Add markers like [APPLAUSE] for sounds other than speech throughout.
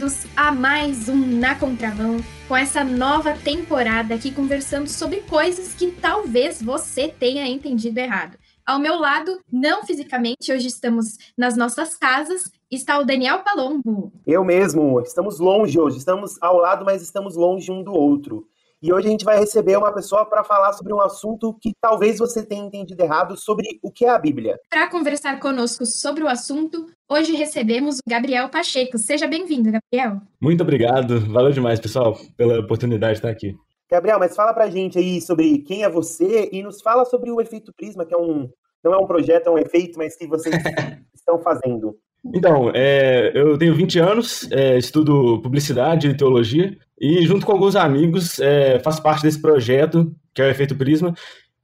bem-vindos a mais um Na Contramão, com essa nova temporada aqui conversando sobre coisas que talvez você tenha entendido errado. Ao meu lado, não fisicamente, hoje estamos nas nossas casas, está o Daniel Palombo. Eu mesmo, estamos longe hoje, estamos ao lado, mas estamos longe um do outro. E hoje a gente vai receber uma pessoa para falar sobre um assunto que talvez você tenha entendido errado sobre o que é a Bíblia. Para conversar conosco sobre o assunto, hoje recebemos o Gabriel Pacheco. Seja bem-vindo, Gabriel. Muito obrigado, valeu demais, pessoal, pela oportunidade de estar aqui. Gabriel, mas fala pra gente aí sobre quem é você e nos fala sobre o efeito Prisma, que é um não é um projeto, é um efeito, mas que vocês [LAUGHS] estão fazendo. Então, é, eu tenho 20 anos, é, estudo publicidade e teologia, e junto com alguns amigos é, faço parte desse projeto, que é o Efeito Prisma,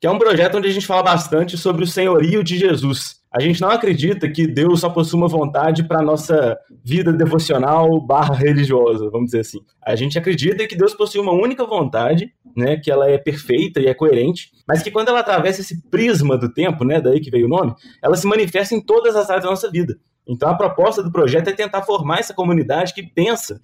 que é um projeto onde a gente fala bastante sobre o senhorio de Jesus. A gente não acredita que Deus só possui uma vontade para a nossa vida devocional barra religiosa, vamos dizer assim. A gente acredita que Deus possui uma única vontade, né, que ela é perfeita e é coerente, mas que quando ela atravessa esse prisma do tempo, né, daí que veio o nome, ela se manifesta em todas as áreas da nossa vida. Então, a proposta do projeto é tentar formar essa comunidade que pensa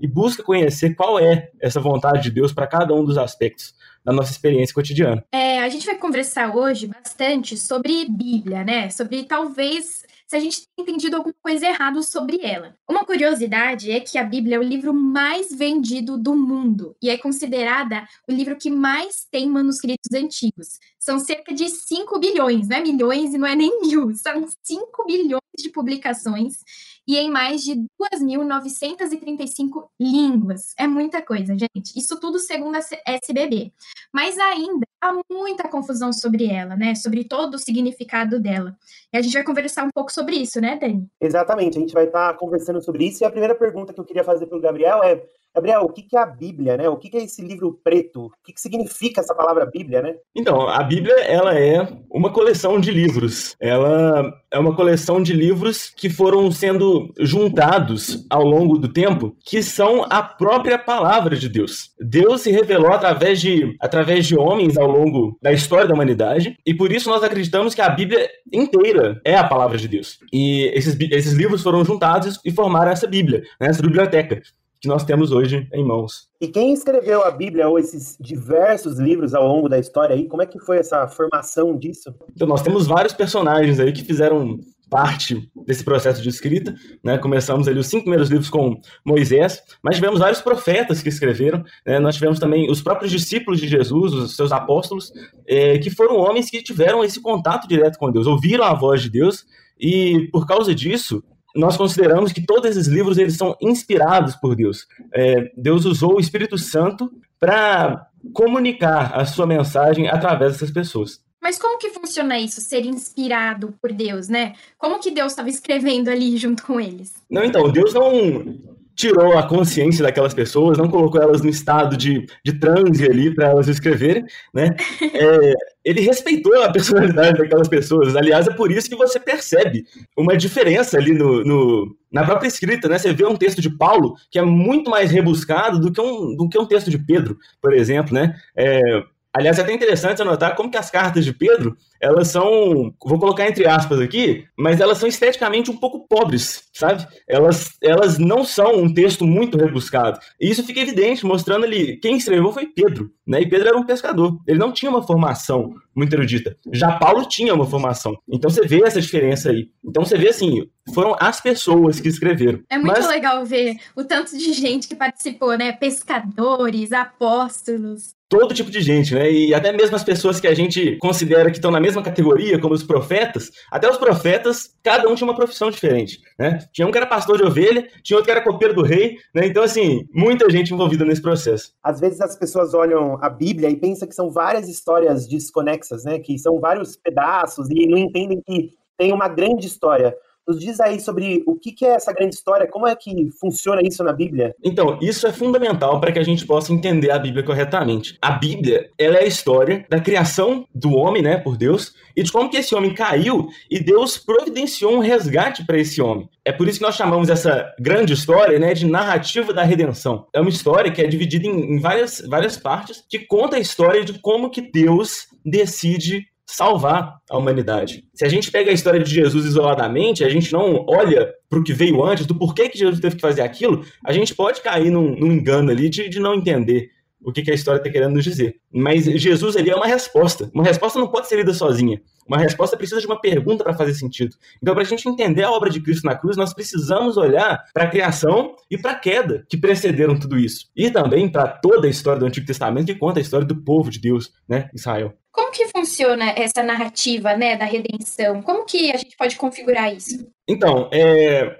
e busca conhecer qual é essa vontade de Deus para cada um dos aspectos da nossa experiência cotidiana. É, a gente vai conversar hoje bastante sobre Bíblia, né? Sobre talvez se a gente tem entendido alguma coisa errada sobre ela. Uma curiosidade é que a Bíblia é o livro mais vendido do mundo e é considerada o livro que mais tem manuscritos antigos. São cerca de 5 bilhões, não é milhões e não é nem mil, são 5 bilhões de publicações e em mais de 2.935 línguas. É muita coisa, gente. Isso tudo segundo a SBB. Mas ainda há muita confusão sobre ela, né? Sobre todo o significado dela. E a gente vai conversar um pouco sobre isso, né, Dani? Exatamente. A gente vai estar conversando sobre isso. E a primeira pergunta que eu queria fazer para o Gabriel é Gabriel, o que é a Bíblia, né? O que é esse livro preto? O que significa essa palavra Bíblia, né? Então, a Bíblia, ela é uma coleção de livros. Ela é uma coleção de livros que foram sendo juntados ao longo do tempo, que são a própria palavra de Deus. Deus se revelou através de, através de homens ao longo da história da humanidade, e por isso nós acreditamos que a Bíblia inteira é a palavra de Deus. E esses, esses livros foram juntados e formaram essa Bíblia, né, essa biblioteca que nós temos hoje em mãos. E quem escreveu a Bíblia ou esses diversos livros ao longo da história aí, como é que foi essa formação disso? Então, nós temos vários personagens aí que fizeram parte desse processo de escrita, né? Começamos ali os cinco primeiros livros com Moisés, mas tivemos vários profetas que escreveram, né? Nós tivemos também os próprios discípulos de Jesus, os seus apóstolos, é, que foram homens que tiveram esse contato direto com Deus, ouviram a voz de Deus e por causa disso nós consideramos que todos esses livros eles são inspirados por Deus. É, Deus usou o Espírito Santo para comunicar a sua mensagem através dessas pessoas. Mas como que funciona isso, ser inspirado por Deus, né? Como que Deus estava escrevendo ali junto com eles? Não, então, Deus não tirou a consciência daquelas pessoas, não colocou elas no estado de, de transe ali para elas escreverem, né? [LAUGHS] É, ele respeitou a personalidade daquelas pessoas. Aliás, é por isso que você percebe uma diferença ali no, no, na própria escrita, né? Você vê um texto de Paulo que é muito mais rebuscado do que um, do que um texto de Pedro, por exemplo, né? É, Aliás, é até interessante anotar como que as cartas de Pedro, elas são, vou colocar entre aspas aqui, mas elas são esteticamente um pouco pobres, sabe? Elas, elas não são um texto muito rebuscado. E isso fica evidente, mostrando ali, quem escreveu foi Pedro, né? E Pedro era um pescador. Ele não tinha uma formação muito erudita. Já Paulo tinha uma formação. Então você vê essa diferença aí. Então você vê assim, foram as pessoas que escreveram. É muito mas... legal ver o tanto de gente que participou, né? Pescadores, apóstolos todo tipo de gente, né? E até mesmo as pessoas que a gente considera que estão na mesma categoria, como os profetas, até os profetas, cada um tinha uma profissão diferente, né? Tinha um que era pastor de ovelha, tinha outro que era copeiro do rei, né? Então, assim, muita gente envolvida nesse processo. Às vezes as pessoas olham a Bíblia e pensam que são várias histórias desconexas, né? Que são vários pedaços e não entendem que tem uma grande história. Nos diz aí sobre o que, é essa grande história, como é que funciona isso na Bíblia? Então, isso é fundamental para que a gente possa entender a Bíblia corretamente. A Bíblia, ela é a história da criação do homem, né, por Deus, e de como que esse homem caiu e Deus providenciou um resgate para esse homem. É por isso que nós chamamos essa grande história, né, de narrativa da redenção. É uma história que é dividida em, várias, várias partes, que conta a história de como que Deus decide salvar a humanidade. Se a gente pega a história de Jesus isoladamente, a gente não olha para o que veio antes, do porquê que Jesus teve que fazer aquilo, a gente pode cair num, num engano ali de, de não entender o que, que a história está querendo nos dizer. Mas Jesus ele é uma resposta. Uma resposta não pode ser lida sozinha. Uma resposta precisa de uma pergunta para fazer sentido. Então, para a gente entender a obra de Cristo na cruz, nós precisamos olhar para a criação e para a queda que precederam tudo isso. E também para toda a história do Antigo Testamento que conta a história do povo de Deus, né, Israel. Como que funciona essa narrativa, né, da redenção? Como que a gente pode configurar isso? Então, é,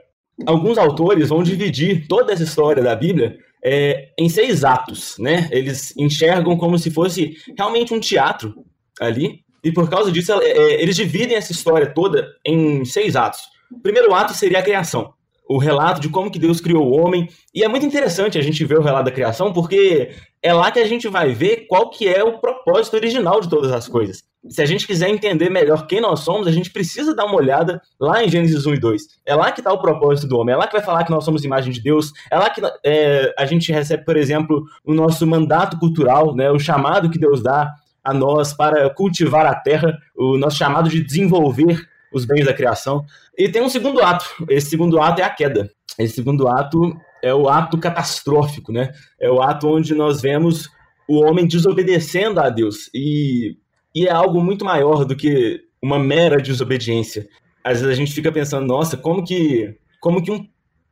alguns autores vão dividir toda essa história da Bíblia é, em seis atos, né? Eles enxergam como se fosse realmente um teatro ali, e por causa disso é, eles dividem essa história toda em seis atos. O primeiro ato seria a criação, o relato de como que Deus criou o homem, e é muito interessante a gente ver o relato da criação, porque é lá que a gente vai ver qual que é o propósito original de todas as coisas se a gente quiser entender melhor quem nós somos, a gente precisa dar uma olhada lá em Gênesis 1 e 2. É lá que está o propósito do homem, é lá que vai falar que nós somos imagem de Deus, é lá que é, a gente recebe, por exemplo, o nosso mandato cultural, né, o chamado que Deus dá a nós para cultivar a terra, o nosso chamado de desenvolver os bens da criação. E tem um segundo ato, esse segundo ato é a queda. Esse segundo ato é o ato catastrófico, né? É o ato onde nós vemos o homem desobedecendo a Deus. E e é algo muito maior do que uma mera desobediência. Às vezes a gente fica pensando, nossa, como que, como que um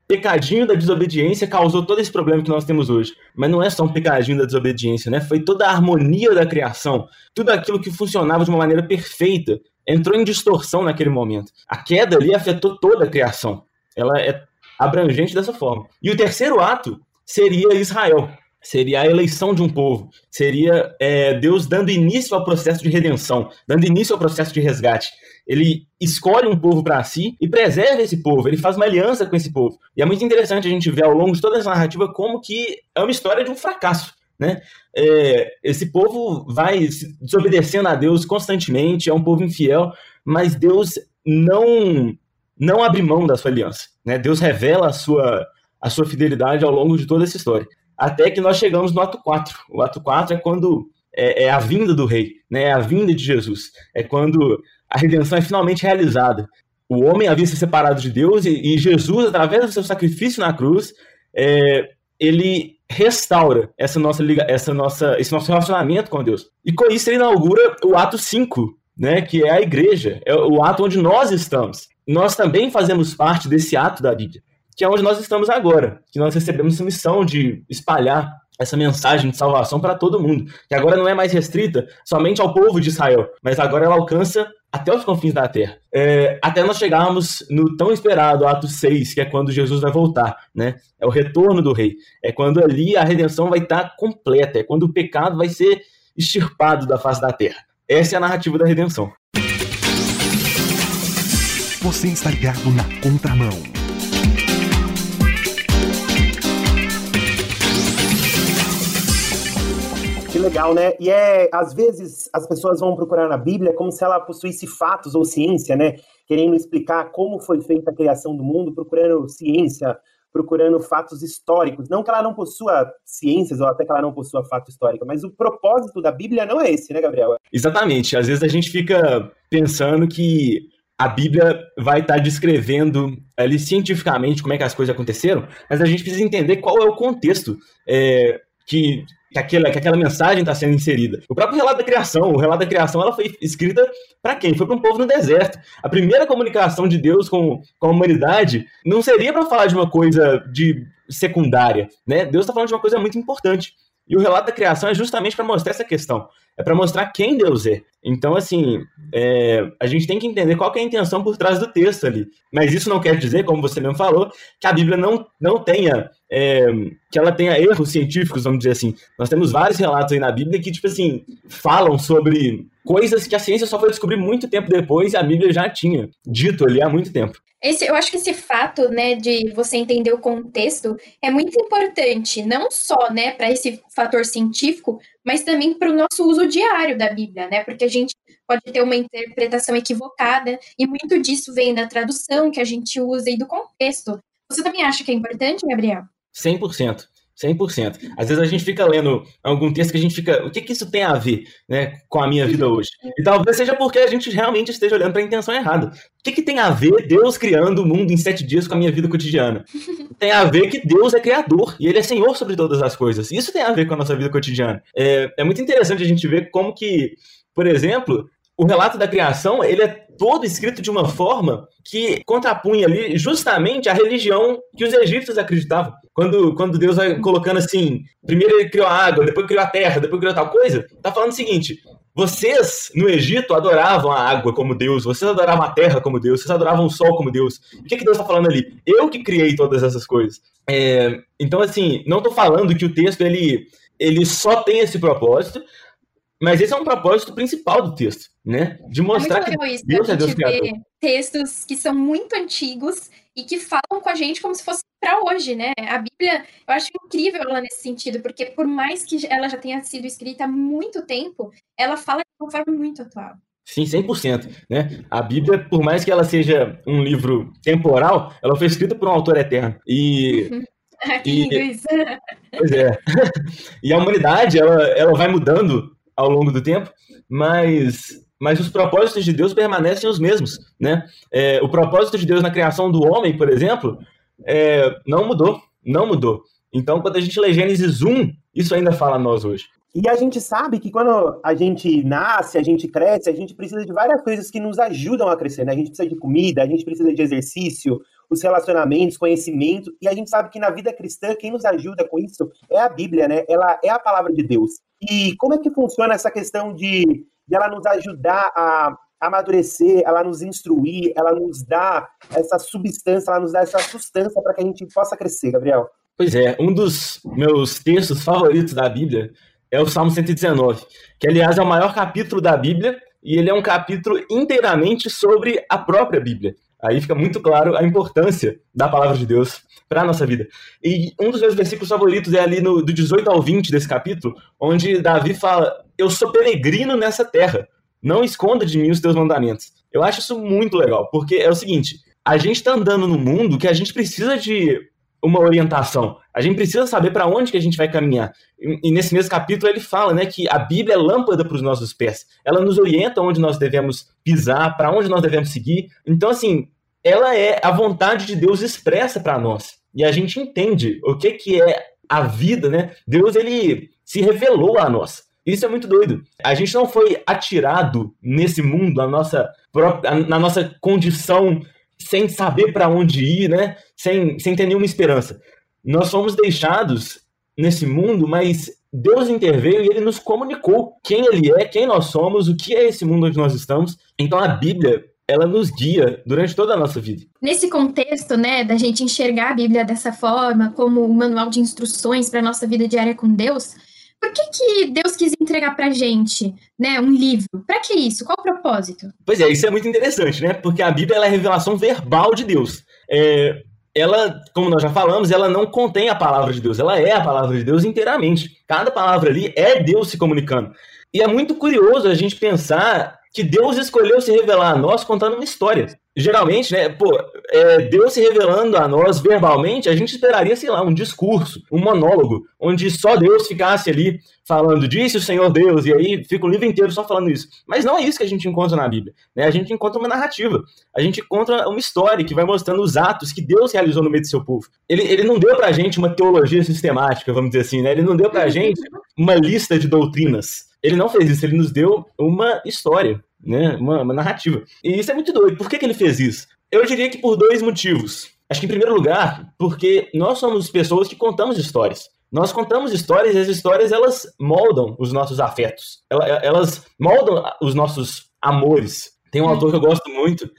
pecadinho da desobediência causou todo esse problema que nós temos hoje. Mas não é só um pecadinho da desobediência, né? Foi toda a harmonia da criação, tudo aquilo que funcionava de uma maneira perfeita, entrou em distorção naquele momento. A queda ali afetou toda a criação. Ela é abrangente dessa forma. E o terceiro ato seria Israel seria a eleição de um povo, seria é, Deus dando início ao processo de redenção, dando início ao processo de resgate. Ele escolhe um povo para si e preserva esse povo, ele faz uma aliança com esse povo. E é muito interessante a gente ver ao longo de toda essa narrativa como que é uma história de um fracasso. Né? É, esse povo vai desobedecendo a Deus constantemente, é um povo infiel, mas Deus não não abre mão da sua aliança. Né? Deus revela a sua, a sua fidelidade ao longo de toda essa história até que nós chegamos no ato 4. O ato 4 é quando é, é, a vinda do rei, né? é a vinda de Jesus. É quando a redenção é finalmente realizada. O homem havia se separado de Deus e, e Jesus, através do seu sacrifício na cruz, é, ele restaura essa nossa, essa nossa, esse nosso relacionamento com Deus. E com isso ele inaugura o ato 5, né, que é a igreja, é o ato onde nós estamos. Nós também fazemos parte desse ato da Bíblia que é onde nós estamos agora, que nós recebemos a missão de espalhar essa mensagem de salvação para todo mundo, que agora não é mais restrita somente ao povo de Israel, mas agora ela alcança até os confins da terra. É, até nós chegarmos no tão esperado ato 6, que é quando Jesus vai voltar, né? É o retorno do rei. É quando ali a redenção vai estar completa, é quando o pecado vai ser extirpado da face da terra. Essa é a narrativa da redenção. Você está ligado na contramão. Legal, né? E é, às vezes, as pessoas vão procurar na Bíblia como se ela possuísse fatos ou ciência, né? Querendo explicar como foi feita a criação do mundo, procurando ciência, procurando fatos históricos. Não que ela não possua ciências ou até que ela não possua fato histórico, mas o propósito da Bíblia não é esse, né, Gabriel? Exatamente. Às vezes a gente fica pensando que a Bíblia vai estar descrevendo ali cientificamente como é que as coisas aconteceram, mas a gente precisa entender qual é o contexto é, que que aquela, que aquela mensagem está sendo inserida. O próprio relato da criação, o relato da criação, ela foi escrita para quem? Foi para um povo no deserto. A primeira comunicação de Deus com, com a humanidade não seria para falar de uma coisa de secundária, né? Deus está falando de uma coisa muito importante. E o relato da criação é justamente para mostrar essa questão. É para mostrar quem Deus é. Então, assim, é, a gente tem que entender qual que é a intenção por trás do texto ali. Mas isso não quer dizer, como você mesmo falou, que a Bíblia não, não tenha. É, que ela tenha erros científicos, vamos dizer assim. Nós temos vários relatos aí na Bíblia que, tipo assim, falam sobre coisas que a ciência só foi descobrir muito tempo depois e a Bíblia já tinha dito ali há muito tempo. Esse, eu acho que esse fato, né, de você entender o contexto é muito importante, não só, né, para esse fator científico, mas também para o nosso uso diário da Bíblia, né? Porque a gente pode ter uma interpretação equivocada e muito disso vem da tradução que a gente usa e do contexto. Você também acha que é importante, Gabriel? 100%. 100%. Às vezes a gente fica lendo algum texto que a gente fica, o que que isso tem a ver, né, com a minha vida hoje? E talvez seja porque a gente realmente esteja olhando para a intenção errada. O que que tem a ver Deus criando o mundo em sete dias com a minha vida cotidiana? [LAUGHS] Tem a ver que Deus é criador e Ele é Senhor sobre todas as coisas. Isso tem a ver com a nossa vida cotidiana. É, é muito interessante a gente ver como que, por exemplo, o relato da criação ele é todo escrito de uma forma que contrapunha ali justamente a religião que os egípcios acreditavam. Quando, quando Deus vai colocando assim, primeiro ele criou a água, depois criou a terra, depois criou tal coisa, tá falando o seguinte: vocês no Egito adoravam a água como Deus, vocês adoravam a terra como Deus, vocês adoravam o sol como Deus. O que, que Deus está falando ali? Eu que criei todas essas coisas. É, então, assim, não estou falando que o texto ele, ele só tem esse propósito, mas esse é um propósito principal do texto, né? De mostrar é que isso, Deus é Deus criador. textos que são muito antigos e que falam com a gente como se fosse para hoje, né? A Bíblia, eu acho incrível ela nesse sentido, porque por mais que ela já tenha sido escrita há muito tempo, ela fala de uma forma muito atual. Sim, 100%. Né? A Bíblia, por mais que ela seja um livro temporal, ela foi escrita por um autor eterno. E [LAUGHS] que E-. [LAUGHS] Pois é. [LAUGHS] e a humanidade, ela, ela vai mudando ao longo do tempo, mas, mas os propósitos de Deus permanecem os mesmos, né? É, o propósito de Deus na criação do homem, por exemplo, é, não mudou, não mudou. Então, quando a gente lê Gênesis 1, isso ainda fala a nós hoje. E a gente sabe que quando a gente nasce, a gente cresce, a gente precisa de várias coisas que nos ajudam a crescer, né? A gente precisa de comida, a gente precisa de exercício, os relacionamentos, conhecimento, e a gente sabe que na vida cristã quem nos ajuda com isso é a Bíblia, né? Ela é a palavra de Deus. E como é que funciona essa questão de, de ela nos ajudar a amadurecer, ela nos instruir, ela nos dá essa substância, ela nos dá essa sustância para que a gente possa crescer, Gabriel? Pois é, um dos meus textos favoritos da Bíblia é o Salmo 119, que aliás é o maior capítulo da Bíblia e ele é um capítulo inteiramente sobre a própria Bíblia. Aí fica muito claro a importância da palavra de Deus para a nossa vida. E um dos meus versículos favoritos é ali no, do 18 ao 20 desse capítulo, onde Davi fala: Eu sou peregrino nessa terra, não esconda de mim os teus mandamentos. Eu acho isso muito legal, porque é o seguinte: a gente está andando num mundo que a gente precisa de uma orientação. A gente precisa saber para onde que a gente vai caminhar. E, e nesse mesmo capítulo ele fala, né, que a Bíblia é lâmpada para os nossos pés. Ela nos orienta onde nós devemos pisar, para onde nós devemos seguir. Então assim, ela é a vontade de Deus expressa para nós. E a gente entende o que que é a vida, né? Deus ele se revelou a nós. Isso é muito doido. A gente não foi atirado nesse mundo, a nossa própria, na nossa condição sem saber para onde ir, né? Sem, sem ter nenhuma esperança. Nós fomos deixados nesse mundo, mas Deus interveio e ele nos comunicou quem ele é, quem nós somos, o que é esse mundo onde nós estamos. Então a Bíblia, ela nos guia durante toda a nossa vida. Nesse contexto, né, da gente enxergar a Bíblia dessa forma, como um manual de instruções para nossa vida diária com Deus, por que, que Deus quis entregar pra gente, né, um livro? Para que isso? Qual o propósito? Pois é, isso é muito interessante, né? Porque a Bíblia é a revelação verbal de Deus. É, ela, como nós já falamos, ela não contém a palavra de Deus, ela é a palavra de Deus inteiramente. Cada palavra ali é Deus se comunicando. E é muito curioso a gente pensar que Deus escolheu se revelar a nós contando uma história. Geralmente, né, pô, é, Deus se revelando a nós verbalmente, a gente esperaria, sei lá, um discurso, um monólogo, onde só Deus ficasse ali falando, disse o Senhor Deus, e aí fica o livro inteiro só falando isso. Mas não é isso que a gente encontra na Bíblia. Né? A gente encontra uma narrativa, a gente encontra uma história que vai mostrando os atos que Deus realizou no meio do seu povo. Ele, ele não deu pra gente uma teologia sistemática, vamos dizer assim, né? Ele não deu pra gente uma lista de doutrinas. Ele não fez isso, ele nos deu uma história, né? Uma, uma narrativa. E isso é muito doido. Por que, que ele fez isso? Eu diria que por dois motivos. Acho que, em primeiro lugar, porque nós somos pessoas que contamos histórias. Nós contamos histórias e as histórias elas moldam os nossos afetos. Elas moldam os nossos amores. Tem um autor que eu gosto muito,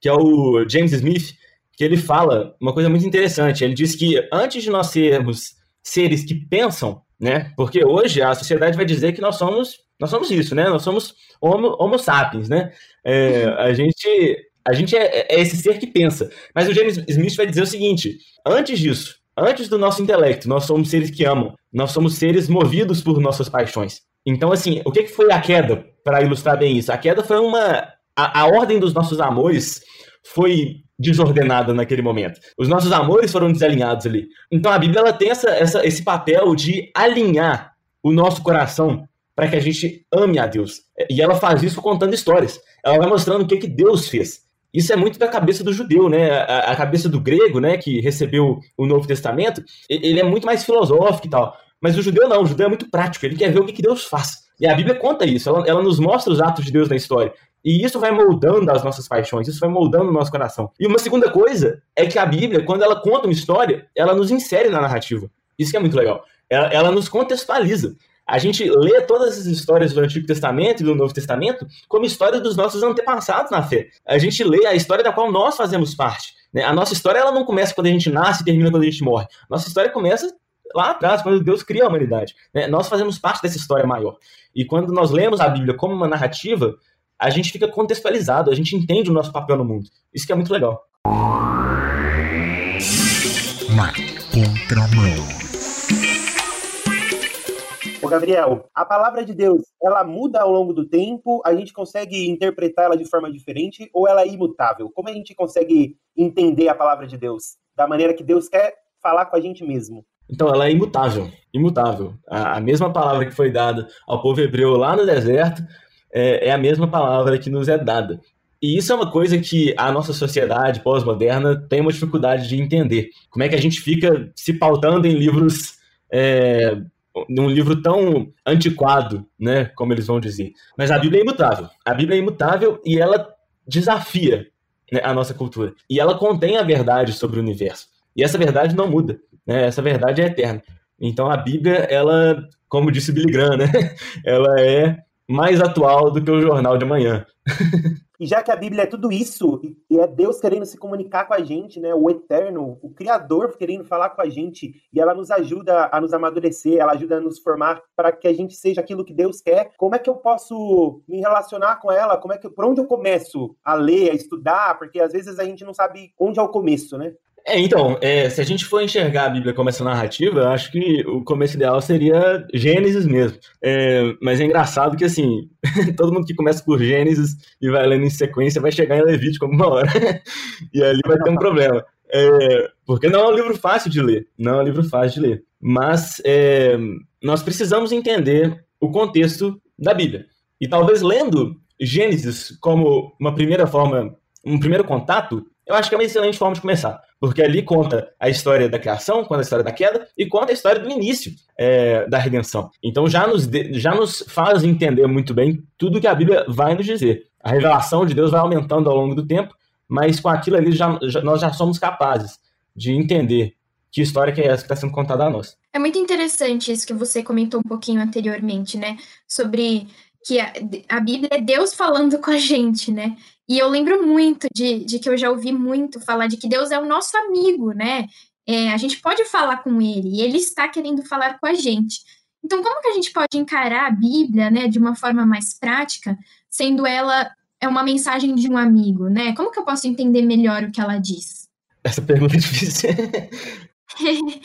que é o James Smith, que ele fala uma coisa muito interessante. Ele diz que antes de nós sermos seres que pensam, né? Porque hoje a sociedade vai dizer que nós somos, nós somos isso, né? Nós somos homo, homo sapiens, né? É, a gente, a gente é, é, esse ser que pensa. Mas o James Smith vai dizer o seguinte: antes disso, antes do nosso intelecto, nós somos seres que amam. Nós somos seres movidos por nossas paixões. Então, assim, o que, que foi a queda para ilustrar bem isso? A queda foi uma a, a ordem dos nossos amores foi desordenada naquele momento. Os nossos amores foram desalinhados ali. Então a Bíblia ela tem essa, essa, esse papel de alinhar o nosso coração para que a gente ame a Deus. E ela faz isso contando histórias. Ela vai mostrando o que, que Deus fez. Isso é muito da cabeça do judeu, né? A, a, cabeça do grego, né, que recebeu o Novo Testamento, ele é muito mais filosófico e tal. Mas o judeu não, o judeu é muito prático, ele quer ver o que, que Deus faz. E a Bíblia conta isso, ela, ela nos mostra os atos de Deus na história. E isso vai moldando as nossas paixões, isso vai moldando o nosso coração. E uma segunda coisa é que a Bíblia, quando ela conta uma história, ela nos insere na narrativa. Isso que é muito legal. Ela, ela nos contextualiza. A gente lê todas as histórias do Antigo Testamento e do Novo Testamento como histórias dos nossos antepassados na fé. A gente lê a história da qual nós fazemos parte. Né? A nossa história ela não começa quando a gente nasce e termina quando a gente morre. Nossa história começa lá atrás, quando Deus cria a humanidade. Né? Nós fazemos parte dessa história maior. E quando nós lemos a Bíblia como uma narrativa, a gente fica contextualizado, a gente entende o nosso papel no mundo. Isso que é muito legal. Na contramão. Gabriel, a palavra de Deus, ela muda ao longo do tempo? A gente consegue interpretar ela de forma diferente ou ela é imutável? Como a gente consegue entender a palavra de Deus da maneira que Deus quer falar com a gente mesmo? Então, ela é imutável, imutável. A, a mesma palavra que foi dada ao povo hebreu lá no deserto é, é a mesma palavra que nos é dada. E isso é uma coisa que a nossa sociedade pós-moderna tem uma dificuldade de entender. Como é que a gente fica se pautando em livros é, num livro tão antiquado, né, como eles vão dizer. Mas a Bíblia é imutável. A Bíblia é imutável e ela desafia né, a nossa cultura. E ela contém a verdade sobre o universo. E essa verdade não muda. Né? Essa verdade é eterna. Então a Bíblia, ela, como disse Billy Graham, né, [LAUGHS] ela é mais atual do que o jornal de amanhã. E já que a Bíblia é tudo isso, e é Deus querendo se comunicar com a gente, né? O eterno, o Criador querendo falar com a gente, e ela nos ajuda a nos amadurecer, ela ajuda a nos formar para que a gente seja aquilo que Deus quer. Como é que eu posso me relacionar com ela? Como é que, por onde eu começo a ler, a estudar? Porque às vezes a gente não sabe onde é o começo, né? É, então, é, se a gente for enxergar a Bíblia como essa narrativa, acho que o começo ideal seria Gênesis mesmo. É, mas é engraçado que, assim, [LAUGHS] todo mundo que começa por Gênesis e vai lendo em sequência vai chegar em Levítico alguma hora. [LAUGHS] e ali vai ter um problema. É, porque não é um livro fácil de ler. Não é um livro fácil de ler. Mas é, nós precisamos entender o contexto da Bíblia. E talvez lendo Gênesis como uma primeira forma, um primeiro contato, eu acho que é uma excelente forma de começar, porque ali conta a história da criação, conta a história da queda e conta a história do início é, da redenção. Então já nos, já nos faz entender muito bem tudo que a Bíblia vai nos dizer. A revelação de Deus vai aumentando ao longo do tempo, mas com aquilo ali já, já, nós já somos capazes de entender que história que é essa que está sendo contada a nós. É muito interessante isso que você comentou um pouquinho anteriormente, né? Sobre que a, a Bíblia é Deus falando com a gente, né? E eu lembro muito de, de que eu já ouvi muito falar de que Deus é o nosso amigo, né? É, a gente pode falar com ele e ele está querendo falar com a gente. Então, como que a gente pode encarar a Bíblia, né, de uma forma mais prática, sendo ela é uma mensagem de um amigo, né? Como que eu posso entender melhor o que ela diz? [LAUGHS] Essa pergunta é difícil. [LAUGHS]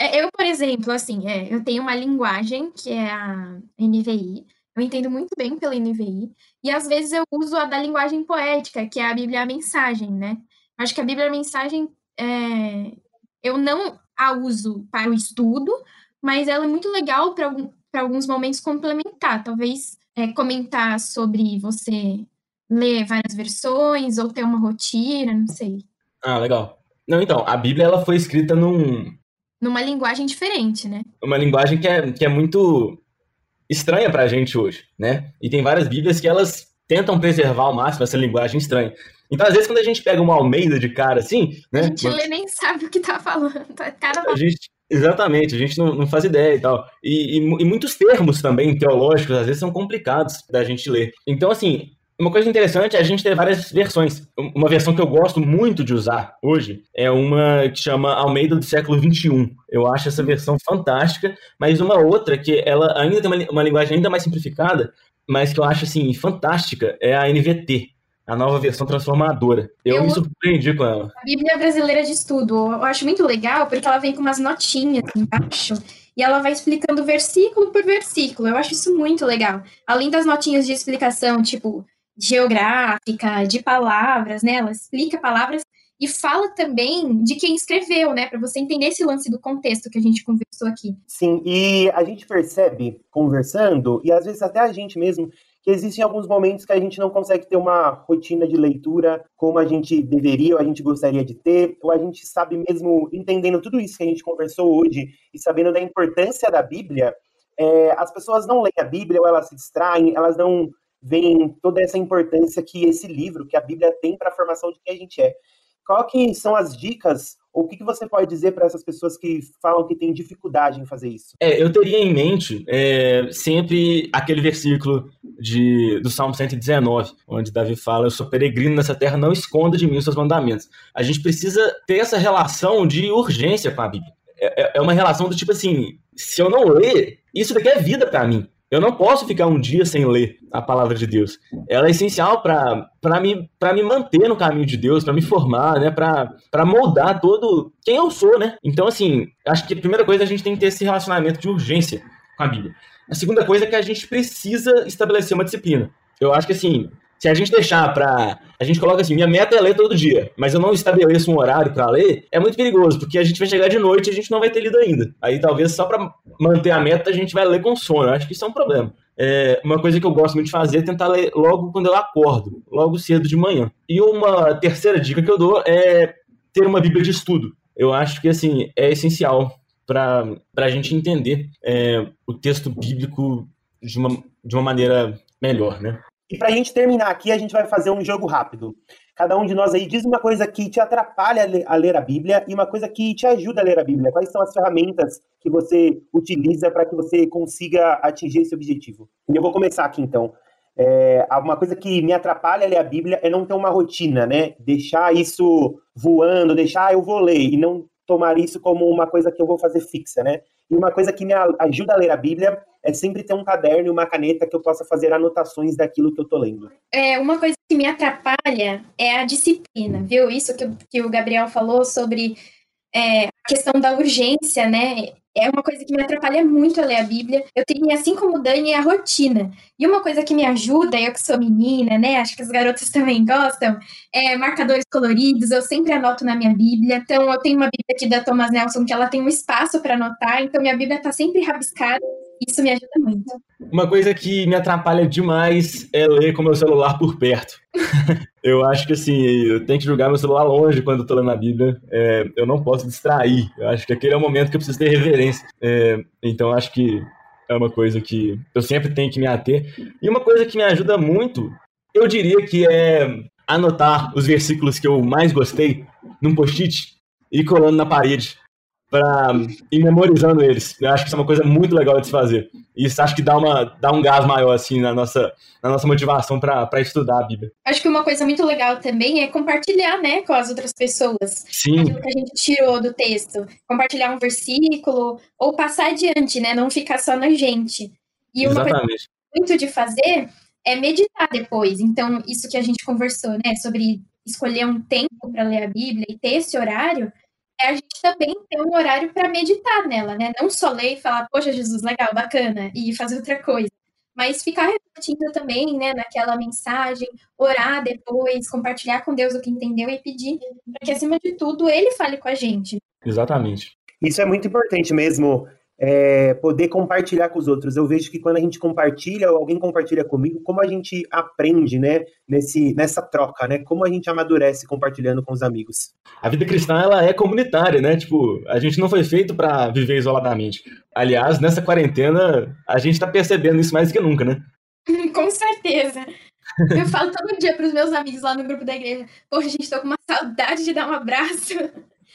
É, eu, por exemplo, assim, é, eu tenho uma linguagem que é a NVI, eu entendo muito bem pela NVI, e às vezes eu uso a da linguagem poética, que é a Bíblia a mensagem, né? Acho que a Bíblia a mensagem é, eu não a uso para o estudo, mas ela é muito legal para alguns momentos complementar. Talvez é, comentar sobre você ler várias versões ou ter uma rotina, não sei. Ah, legal. Não, então, a Bíblia ela foi escrita num. Numa linguagem diferente, né? Uma linguagem que é, que é muito estranha para a gente hoje, né? E tem várias Bíblias que elas tentam preservar ao máximo essa linguagem estranha. Então, às vezes, quando a gente pega uma Almeida de cara assim, né? A gente lê nem sabe o que tá falando. Cara a gente, exatamente, a gente não, não faz ideia e tal. E, e, e, muitos termos também teológicos, às vezes, são complicados da gente ler. Então, assim, uma coisa interessante é a gente ter várias versões. Uma versão que eu gosto muito de usar hoje é uma que chama Almeida do século XXI. Eu acho essa versão fantástica, mas uma outra que ela ainda tem uma, uma linguagem ainda mais simplificada, mas que eu acho assim fantástica é a NVT, a nova versão transformadora. Eu, eu, me surpreendi com ela. A Bíblia Brasileira de Estudo, eu acho muito legal porque ela vem com umas notinhas embaixo e ela vai explicando versículo por versículo. Eu acho isso muito legal. Além das notinhas de explicação, tipo geográfica, de palavras, né? Ela explica palavras e fala também de quem escreveu, né? Para você entender esse lance do contexto que a gente conversou aqui. Sim, e a gente percebe, conversando, e às vezes até a gente mesmo, que existem alguns momentos que a gente não consegue ter uma rotina de leitura como a gente deveria ou a gente gostaria de ter, ou a gente sabe mesmo, entendendo tudo isso que a gente conversou hoje e sabendo da importância da Bíblia, é, as pessoas não leem a Bíblia ou elas se distraem, elas não veem toda essa importância que esse livro, que a Bíblia tem para a formação de quem a gente é. Qual que são as dicas ou o que, que você pode dizer para essas pessoas que falam que têm dificuldade em fazer isso? É, eu teria em mente é, sempre aquele versículo de, do Salmo 119, onde Davi fala: Eu sou peregrino nessa terra, não esconda de mim os seus mandamentos. A gente precisa ter essa relação de urgência com a Bíblia. É, é, é uma relação do tipo assim: se eu não ler, isso daqui é vida para mim. Eu não posso ficar um dia sem ler a palavra de Deus. Ela é essencial para me, me manter no caminho de Deus, para me formar, né? para moldar todo quem eu sou, né? Então, assim, acho que a primeira coisa é a gente tem que ter esse relacionamento de urgência com a Bíblia. A segunda coisa é que a gente precisa estabelecer uma disciplina. Eu acho que, assim, se a gente deixar para. A gente coloca assim, minha meta é ler todo dia, mas eu não estabeleço um horário para ler, é muito perigoso, porque a gente vai chegar de noite e a gente não vai ter lido ainda. Aí talvez só para manter a meta a gente vai ler com sono. Eu acho que isso é um problema. É, uma coisa que eu gosto muito de fazer é tentar ler logo quando eu acordo, logo cedo de manhã. E uma terceira dica que eu dou é ter uma Bíblia de estudo. Eu acho que assim é essencial para a gente entender é, o texto bíblico de uma, de uma maneira melhor, né? E para a gente terminar aqui, a gente vai fazer um jogo rápido. Cada um de nós aí diz uma coisa que te atrapalha a ler a Bíblia e uma coisa que te ajuda a ler a Bíblia. Quais são as ferramentas que você utiliza para que você consiga atingir esse objetivo? E eu vou começar aqui então. É, uma coisa que me atrapalha a ler a Bíblia é não ter uma rotina, né? Deixar isso voando, deixar ah, eu vou ler e não tomar isso como uma coisa que eu vou fazer fixa, né? E uma coisa que me ajuda a ler a Bíblia é sempre ter um caderno e uma caneta que eu possa fazer anotações daquilo que eu tô lendo. É, uma coisa que me atrapalha é a disciplina, viu? Isso que, que o Gabriel falou sobre é, a questão da urgência, né? é uma coisa que me atrapalha muito a ler a Bíblia. Eu tenho, assim como o Dani, a rotina. E uma coisa que me ajuda, eu que sou menina, né? Acho que as garotas [LAUGHS] também gostam, é marcadores coloridos. Eu sempre anoto na minha Bíblia. Então, eu tenho uma Bíblia aqui da Thomas Nelson que ela tem um espaço para anotar. Então, minha Bíblia está sempre rabiscada. Isso me ajuda muito. Uma coisa que me atrapalha demais é ler com meu celular por perto. [LAUGHS] eu acho que assim, eu tenho que jogar meu celular longe quando eu tô lendo a Bíblia. É, eu não posso distrair. Eu acho que aquele é o momento que eu preciso ter reverência. É, então acho que é uma coisa que eu sempre tenho que me ater. E uma coisa que me ajuda muito, eu diria que é anotar os versículos que eu mais gostei num post-it e colando na parede para ir memorizando eles. Eu acho que isso é uma coisa muito legal de se fazer. E isso acho que dá, uma, dá um gás maior assim na nossa, na nossa motivação para estudar a Bíblia. Acho que uma coisa muito legal também é compartilhar, né, com as outras pessoas. Sim. Aquilo que a gente tirou do texto. Compartilhar um versículo ou passar adiante, né, não ficar só na gente. E uma Exatamente. coisa muito de fazer é meditar depois. Então, isso que a gente conversou, né, sobre escolher um tempo para ler a Bíblia e ter esse horário, é a gente também ter um horário para meditar nela, né? Não só ler e falar, poxa, Jesus, legal, bacana, e fazer outra coisa. Mas ficar refletindo também, né, naquela mensagem, orar depois, compartilhar com Deus o que entendeu e pedir para que, acima de tudo, Ele fale com a gente. Exatamente. Isso é muito importante mesmo é, poder compartilhar com os outros. Eu vejo que quando a gente compartilha, ou alguém compartilha comigo, como a gente aprende, né, nesse, nessa troca, né, como a gente amadurece compartilhando com os amigos. A vida cristã, ela é comunitária, né, tipo, a gente não foi feito para viver isoladamente. Aliás, nessa quarentena, a gente está percebendo isso mais do que nunca, né? [LAUGHS] com certeza. Eu falo todo dia para os meus amigos lá no grupo da igreja, poxa, gente, tô com uma saudade de dar um abraço.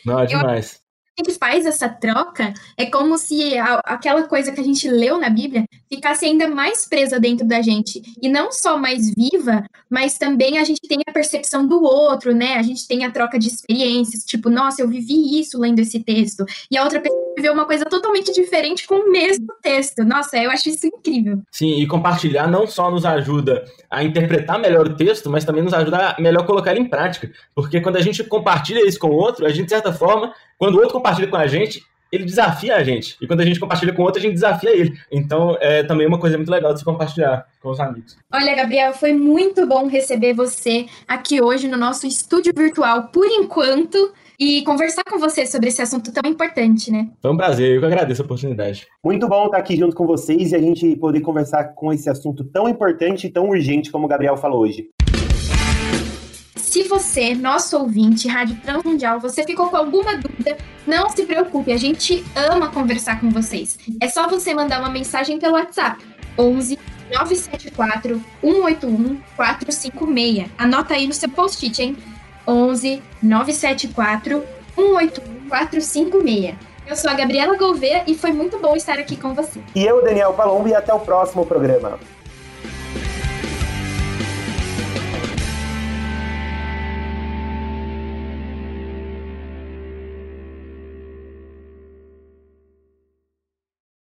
Não, é demais. Eu gente faz essa troca, é como se a, aquela coisa que a gente leu na Bíblia ficasse ainda mais presa dentro da gente. E não só mais viva, mas também a gente tem a percepção do outro, né? A gente tem a troca de experiências, tipo, nossa, eu vivi isso lendo esse texto. E a outra pessoa viveu uma coisa totalmente diferente com o mesmo texto. Nossa, eu acho isso incrível. Sim, e compartilhar não só nos ajuda a interpretar melhor o texto, mas também nos ajuda a melhor colocar ele em prática. Porque quando a gente compartilha isso com o outro, a gente, de certa forma, quando o outro compartilha com a gente, ele desafia a gente. E quando a gente compartilha com outro, a gente desafia ele. Então, é também uma coisa muito legal de se compartilhar com os amigos. Olha, Gabriel, foi muito bom receber você aqui hoje no nosso estúdio virtual, por enquanto e conversar com você sobre esse assunto tão importante, né? Foi um prazer, eu que agradeço a oportunidade. Muito bom estar aqui junto com vocês e a gente poder conversar com esse assunto tão importante e tão urgente como o Gabriel falou hoje. Se você, nosso ouvinte, Rádio Transmundial, você ficou com alguma dúvida, não se preocupe, a gente ama conversar com vocês. É só você mandar uma mensagem pelo WhatsApp 11 974 181 456. Anota aí no seu post-it, hein? 11 974 181 456. Eu sou a Gabriela Gouveia e foi muito bom estar aqui com você. E eu, Daniel Palombo, e até o próximo programa.